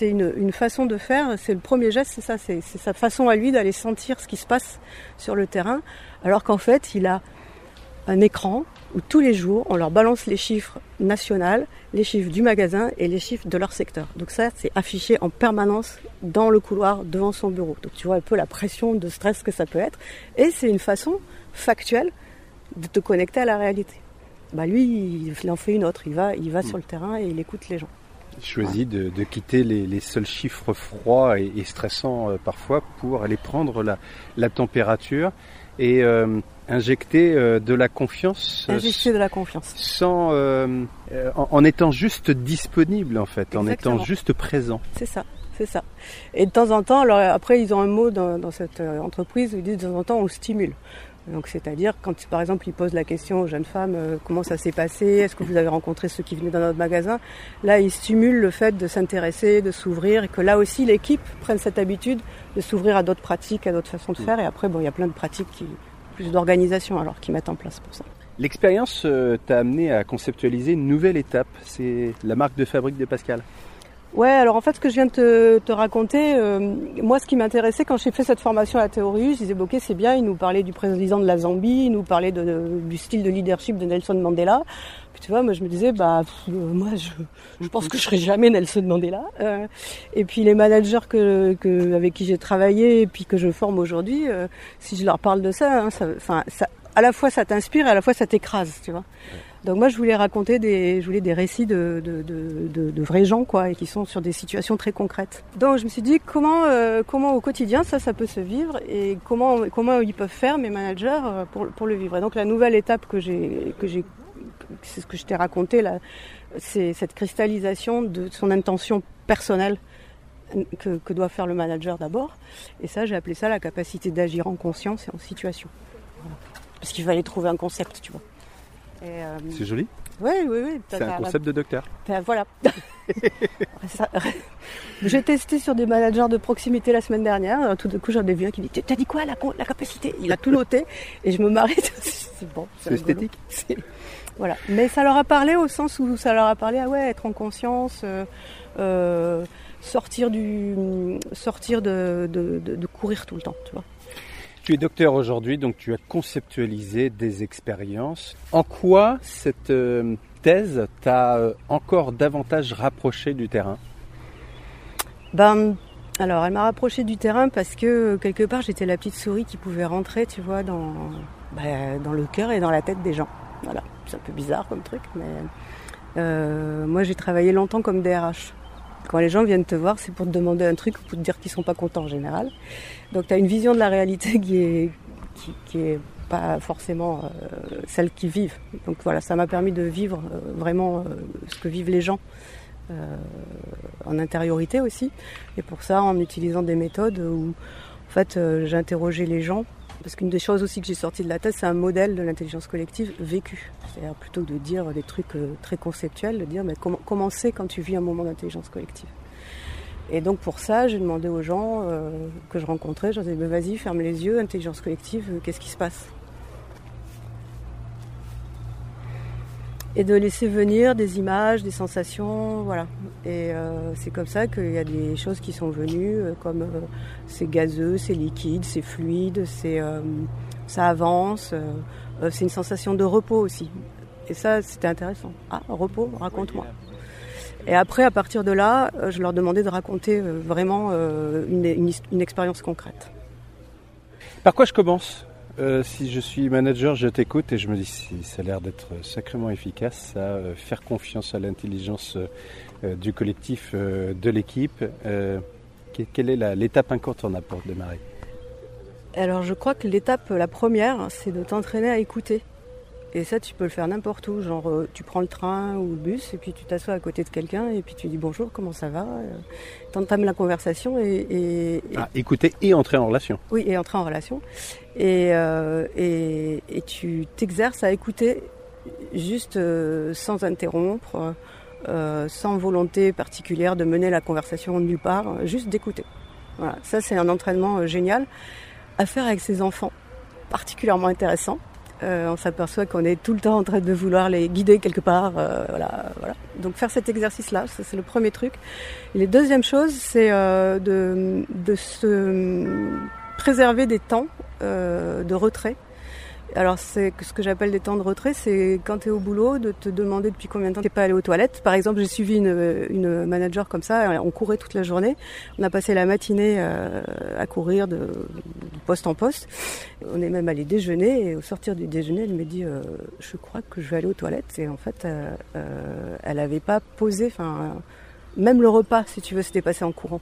une, façon de faire. C'est le premier geste, c'est ça, c'est sa façon à lui d'aller sentir ce qui se passe sur le terrain, alors qu'en fait, il a un écran où tous les jours, on leur balance les chiffres nationaux, les chiffres du magasin et les chiffres de leur secteur. Donc ça, c'est affiché en permanence dans le couloir devant son bureau. Donc tu vois un peu la pression de stress que ça peut être. Et c'est une façon factuelle de te connecter à la réalité bah lui, il en fait une autre. Il va, il va mmh. sur le terrain et il écoute les gens. Il choisit de, de, quitter les, les, seuls chiffres froids et, et stressants euh, parfois pour aller prendre la, la température et euh, injecter euh, de la confiance. Injecter de la confiance. Sans, euh, en, en, étant juste disponible en fait, Exactement. en étant juste présent. C'est ça. C'est ça. Et de temps en temps, alors après ils ont un mot dans, dans cette entreprise où ils disent de temps en temps on stimule. Donc c'est-à-dire quand par exemple ils posent la question aux jeunes femmes euh, comment ça s'est passé, est-ce que vous avez rencontré ceux qui venaient dans notre magasin, là ils stimulent le fait de s'intéresser, de s'ouvrir et que là aussi l'équipe prenne cette habitude de s'ouvrir à d'autres pratiques, à d'autres façons de faire et après bon il y a plein de pratiques qui plus d'organisation alors qui mettent en place pour ça. L'expérience euh, t'a amené à conceptualiser une nouvelle étape, c'est la marque de fabrique de Pascal. Ouais, alors en fait, ce que je viens de te, te raconter, euh, moi, ce qui m'intéressait quand j'ai fait cette formation à la théorie, je disais, ok, c'est bien, il nous parlait du président de la Zambie, il nous parlait de, du style de leadership de Nelson Mandela. Puis tu vois, moi, je me disais, bah, pff, euh, moi, je, je pense que je serai jamais Nelson Mandela. Euh, et puis les managers que, que avec qui j'ai travaillé et puis que je forme aujourd'hui, euh, si je leur parle de ça, hein, ça, ça, à la fois ça t'inspire et à la fois ça t'écrase, tu vois. Donc moi je voulais raconter des, je voulais des récits de, de, de, vrais gens quoi et qui sont sur des situations très concrètes. Donc je me suis dit comment euh, comment au quotidien ça ça peut se vivre et comment comment ils peuvent faire mes managers euh, pour, pour le vivre? Et donc la nouvelle étape que j'ai que j'ai c'est ce que je t'ai raconté là, c'est cette cristallisation de son intention personnelle que, que doit faire le manager d'abord. Et ça j'ai appelé ça la capacité d'agir en conscience et en situation. Parce qu'il fallait trouver un concept, tu vois. Euh, c'est joli Oui, oui, oui. C'est un concept de docteur. Ben, voilà. J'ai testé sur des managers de proximité la semaine dernière. Tout d'un coup, j'en ai vu un qui dit T'as dit quoi la, la, capacité? Il a tout noté et je me marie. c'est bon. C'est esthétique. Voilà. Mais ça leur a parlé au sens où ça leur a parlé ah ouais, être en conscience, euh, euh, sortir, du, sortir de, de, de, de courir tout le temps, tu vois. Tu es docteur aujourd'hui, donc tu as conceptualisé des expériences. En quoi cette euh, thèse t'a euh, encore davantage rapproché du terrain? Ben, alors, elle m'a rapproché du terrain parce que quelque part, j'étais la petite souris qui pouvait rentrer, tu vois, dans, ben, dans le cœur et dans la tête des gens. Voilà, c'est un peu bizarre comme truc, mais euh, moi, j'ai travaillé longtemps comme DRH. Quand les gens viennent te voir, c'est pour te demander un truc ou pour te dire qu'ils sont pas contents en général. Donc tu as une vision de la réalité qui est, qui, est pas forcément euh, celle qu'ils vivent. Donc voilà, ça m'a permis de vivre euh, vraiment euh, ce que vivent les gens en intériorité aussi. Et pour ça, en utilisant des méthodes où en fait j'ai interrogé les gens parce qu'une des choses aussi que j'ai sorti de la thèse, c'est un modèle de l'intelligence collective vécu. C'est-à-dire plutôt que de dire des trucs euh, très conceptuels, de dire mais comment, c'est quand tu vis un moment d'intelligence collective? Et donc pour ça, j'ai demandé aux gens euh, que je rencontrais, je leur disais vas-y, ferme les yeux, intelligence collective, euh, qu'est-ce qui se passe? Et de laisser venir des images, des sensations, voilà. Et euh, c'est comme ça qu'il y a des choses qui sont venues, euh, comme euh, c'est gazeux, c'est liquide, c'est fluide, c'est ça avance, c'est une sensation de repos aussi. Et ça, c'était intéressant. Ah, repos, raconte-moi. Et après, à partir de là, je leur demandais de raconter vraiment une, une expérience concrète. Par quoi je commence? Euh, si je suis manager, je t'écoute et je me dis si ça a l'air d'être sacrément efficace, ça, euh, faire confiance à l'intelligence euh, du collectif, de l'équipe. quelle est l'étape incontournable pour démarrer Alors je crois que l'étape, la première, c'est de t'entraîner à écouter. Et ça, tu peux le faire n'importe où. Genre, euh, tu prends le train ou le bus et puis tu t'assois à côté de quelqu'un et puis tu dis bonjour, comment ça va euh, T'entames la conversation et, ah, écouter et entrer en relation. Oui, et entrer en relation. Et, euh, et, tu t'exerces à écouter juste sans interrompre, sans volonté particulière de mener la conversation nulle part, juste d'écouter. Voilà, ça c'est un entraînement génial à faire avec ses enfants, particulièrement intéressant euh, on s'aperçoit qu'on est tout le temps en train de vouloir les guider quelque part. Euh, voilà, voilà. Donc faire cet exercice-là, c'est le premier truc. Et la deuxième chose, c'est euh, de, de, se préserver des temps de retrait alors c'est ce que j'appelle des temps de retrait, c'est quand tu es au boulot de te demander depuis combien de temps tu n'es pas allé aux toilettes. Par exemple, j'ai suivi une, manager comme ça, on courait toute la journée, on a passé la matinée euh, à courir de, poste en poste. On est même allé déjeuner et au sortir du déjeuner, elle me dit euh, je crois que je vais aller aux toilettes et en fait euh, elle n'avait pas posé, enfin même le repas si tu veux, c'était passé en courant.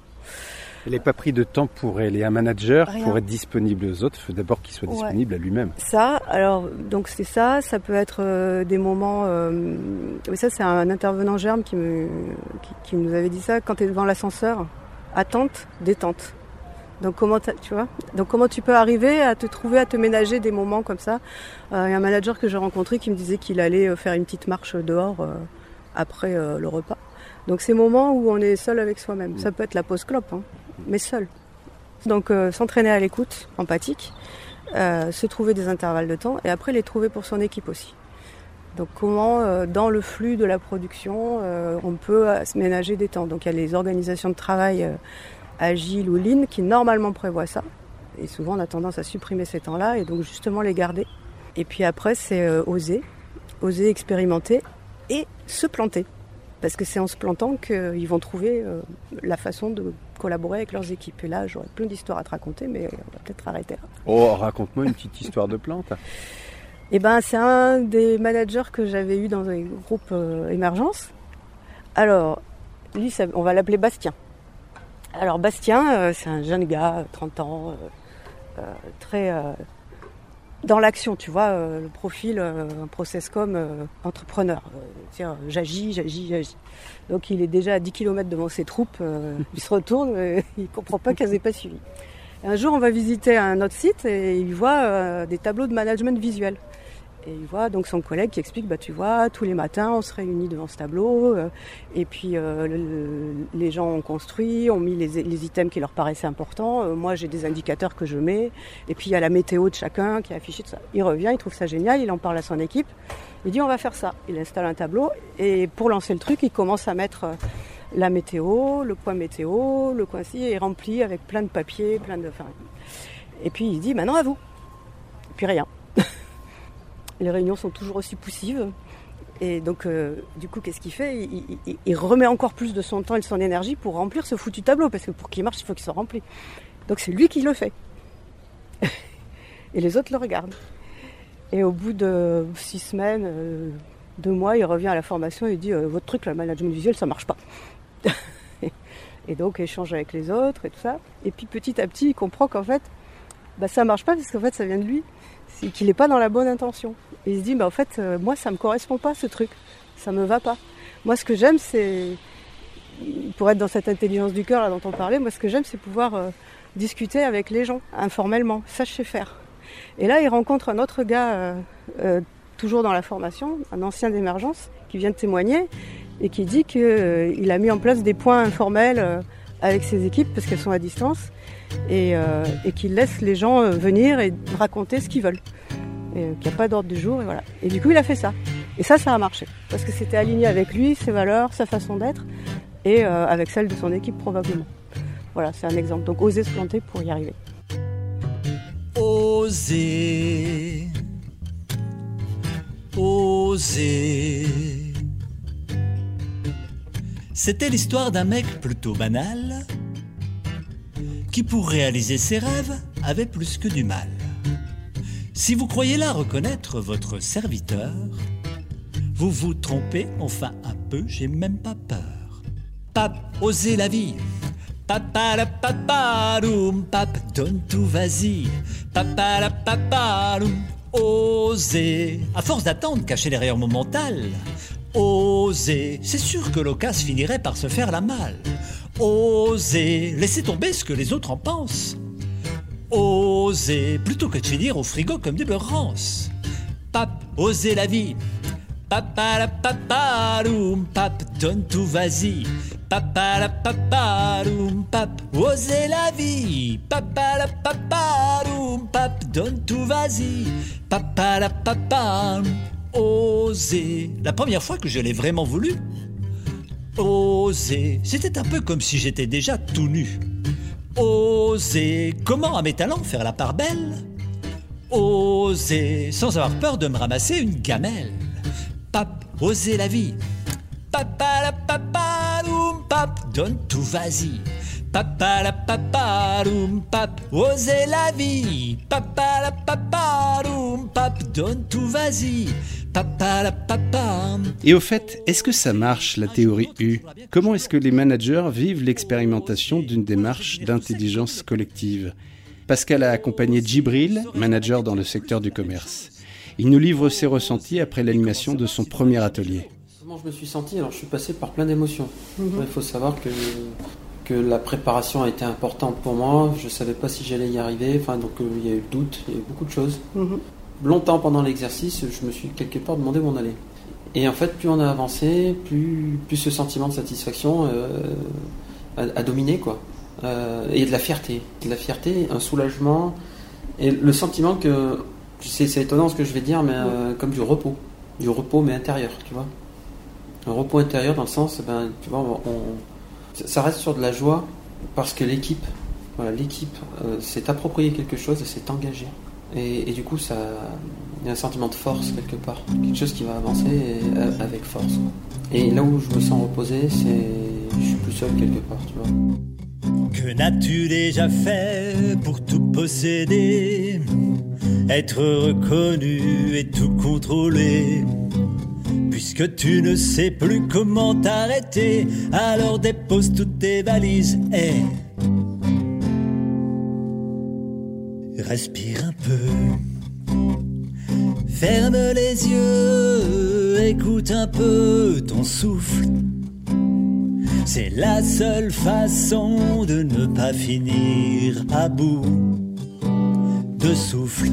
Il n'est pas pris de temps pour elle. Et un manager, pour être disponible aux autres, il faut d'abord qu'il soit disponible à lui-même. Ça, alors, donc c'est ça. Ça peut être euh, des moments. Euh, ça, c'est un intervenant germe qui, me, qui, nous avait dit ça. Quand tu es devant l'ascenseur, attente, détente. Donc comment tu vois Donc comment tu peux arriver à te trouver à te ménager des moments comme ça? Euh, Il y a un manager que j'ai rencontré qui me disait qu'il allait faire une petite marche dehors après le repas. Donc ces moments où on est seul avec soi-même. Ça peut être la pause clope. Hein mais seul. Donc euh, s'entraîner à l'écoute, empathique, euh, se trouver des intervalles de temps et après les trouver pour son équipe aussi. Donc comment euh, dans le flux de la production on peut se ménager des temps. Donc il y a les organisations de travail agiles ou lean qui normalement prévoient ça. Et souvent on a tendance à supprimer ces temps-là et donc justement les garder. Et puis après c'est oser, oser expérimenter et se planter parce que c'est en se plantant qu'ils vont trouver euh, la façon de collaborer avec leurs équipes. Et là, j'aurais plein d'histoires à te raconter, mais on va peut-être arrêter là. Oh, raconte-moi une petite histoire de plante. Eh ben, c'est un des managers que j'avais eu dans un groupe euh, émergence. Alors, lui, on va l'appeler Bastien. Alors, Bastien, euh, c'est un jeune gars, 30 ans, très dans l'action, tu vois, euh, le profil, euh, un process comme euh, entrepreneur. Tiens, j'agis, j'agis, j'agis. Donc il est déjà à 10 km devant ses troupes, il se retourne, il comprend pas qu'elles aient pas suivi. un jour, on va visiter un autre site et il voit des tableaux de management visuel. Et il voit donc son collègue qui explique, bah tu vois, tous les matins on se réunit devant ce tableau, euh, et puis euh, les gens ont construit, ont mis les, items qui leur paraissaient importants. Euh, moi j'ai des indicateurs que je mets, et puis il y a la météo de chacun qui est affichée de ça. Il revient, il trouve ça génial, il en parle à son équipe, il dit on va faire ça. Il installe un tableau, et pour lancer le truc, il commence à mettre la météo, le point météo, le coin ci, et rempli avec plein de papiers, plein de. Et puis il dit maintenant à vous. Et puis rien. les réunions sont toujours aussi poussives. Et donc, euh, du coup, qu'est-ce qu'il fait il, remet encore plus de son temps et de son énergie pour remplir ce foutu tableau, parce que pour qu'il marche, il faut qu'il soit rempli. Donc c'est lui qui le fait. et les autres le regardent. Et au bout de six semaines, euh, deux mois, il revient à la formation et dit euh, Votre truc, le management visuel, ça marche pas. et donc, échange avec les autres et tout ça. Et puis, petit à petit, il comprend qu'en fait, bah, ça marche pas parce qu'en fait, ça vient de lui. C'est qu'il n'est pas dans la bonne intention. Il se dit bah, En fait, euh, moi, ça me correspond pas ce truc. Ça me va pas. Moi, ce que j'aime, c'est. Pour être dans cette intelligence du cœur dont on parlait, moi, ce que j'aime, c'est pouvoir discuter avec les gens informellement. Ça, je sais faire. Et là, il rencontre un autre gars, euh, euh, toujours dans la formation, un ancien d'émergence, qui vient de témoigner et qui dit qu'il euh, a mis en place des points informels avec ses équipes parce qu'elles sont à distance et, qu'il laisse les gens venir et raconter ce qu'ils veulent. Et qu'il n'y a pas d'ordre du jour et voilà. Et du coup, il a fait ça. Et ça, ça a marché parce que c'était aligné avec lui, ses valeurs, sa façon d'être et avec celle de son équipe probablement. Voilà, c'est un exemple. Donc, oser se planter pour y arriver. Oser. Oser. C'était l'histoire d'un mec plutôt banal qui pour réaliser ses rêves avait plus que du mal. Si vous croyez là reconnaître votre serviteur, vous vous trompez enfin un peu, j'ai même pas peur. Pape, osez la vie, Papa la papa pap, donne tout, vas-y. Papa la papa oser. À force d'attendre, caché derrière mon mental, oser. C'est sûr que l'occasion finirait par se faire la malle. Oser, laisser tomber ce que les autres en pensent. Oser, plutôt que de finir au frigo comme des rances. Pap, oser la vie. Papa la papa pap, donne tout, vas-y. Papa la papa pap, osez la vie. Papa la papa pap, donne tout, vas-y. Papa la papa, oser. La première fois que je l'ai vraiment voulu, oser. C'était un peu comme si j'étais déjà tout nu. Oser. Comment à mes talents faire la part belle? Oser. Sans avoir peur de me ramasser une gamelle. Pap, oser la vie. Papa la papa pap, donne tout, vas-y. Papa la papa pap, osez la vie. Papa la papa pap, donne tout, vas-y. Papa la papa. Et au fait, est-ce que ça marche la théorie U? Comment est-ce que les managers vivent l'expérimentation d'une démarche d'intelligence collective? Pascal a accompagné Djibril, manager dans le secteur du commerce. Il nous livre ses ressentis après l'animation de son premier atelier. Comment je me suis senti? Alors, je suis passé par plein d'émotions. Mhm. Il faut savoir que, que la préparation a été importante pour moi. Je ne savais pas si j'allais y arriver. Enfin, donc, euh, il y a eu doute, il y a eu beaucoup de choses. Mhm. Longtemps pendant l'exercice, je me suis quelque part demandé où on allait. Et en fait, plus on a avancé, plus, plus ce sentiment de satisfaction euh, a, dominé, quoi. Euh, et de la fierté. De la fierté, un soulagement. Et le sentiment que, c'est étonnant ce que je vais dire, mais comme du repos. Du repos, mais intérieur, tu vois un repos intérieur dans le sens, ben, tu vois, ça reste sur de la joie parce que l'équipe, voilà, l'équipe euh, s'est approprié quelque chose et s'est engagée. Et, du coup, ça, il y a un sentiment de force quelque part, quelque chose qui va avancer euh, avec force. Et là où je me sens reposé, c'est, je suis plus seul quelque part, tu vois. Que n'as-tu déjà fait pour tout posséder, être reconnu et tout contrôler? Puisque tu ne sais plus comment t'arrêter, alors dépose toutes tes valises et respire un Ferme les yeux, écoute un peu ton souffle. C'est la seule façon de ne pas finir à bout de souffle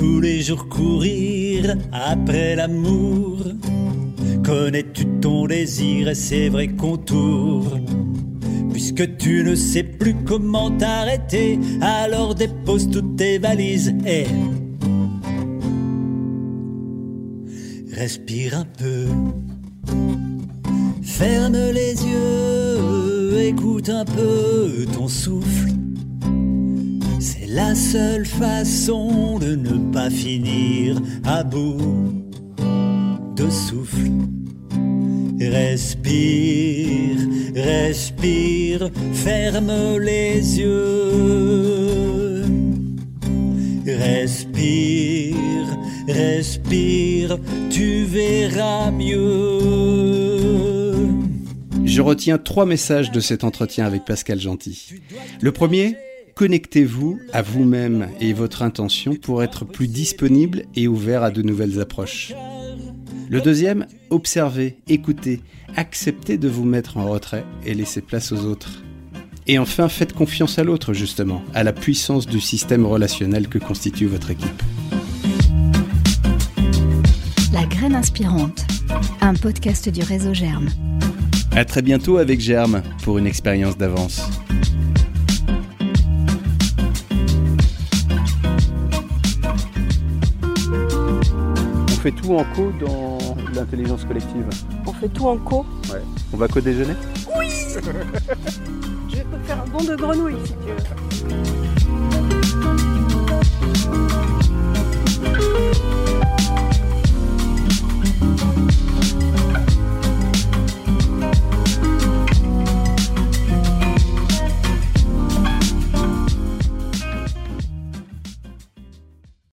tous les jours courir après l'amour. Connais-tu ton désir et ses vrais contours Puisque tu ne sais plus comment t'arrêter, alors dépose toutes tes valises et respire un peu. Ferme les yeux, écoute un peu ton souffle la seule façon de ne pas finir à bout de souffle. Respire, respire, ferme les yeux. Respire, respire, tu verras mieux. Je retiens trois messages de cet entretien avec Pascal Gentil. Le premier, connectez-vous à vous-même et votre intention pour être plus disponible et ouvert à de nouvelles approches. Le deuxième, observez, écoutez, acceptez de vous mettre en retrait et laissez place aux autres. Et enfin, faites confiance à l'autre, justement, à la puissance du système relationnel que constitue votre équipe. La graine inspirante, un podcast du réseau Germe. À très bientôt avec Germe pour une expérience d'avance. On fait tout en co dans l'intelligence collective On fait tout en co. Ouais. On va co-déjeuner? Oui Je vais te faire un bon de grenouille si tu veux.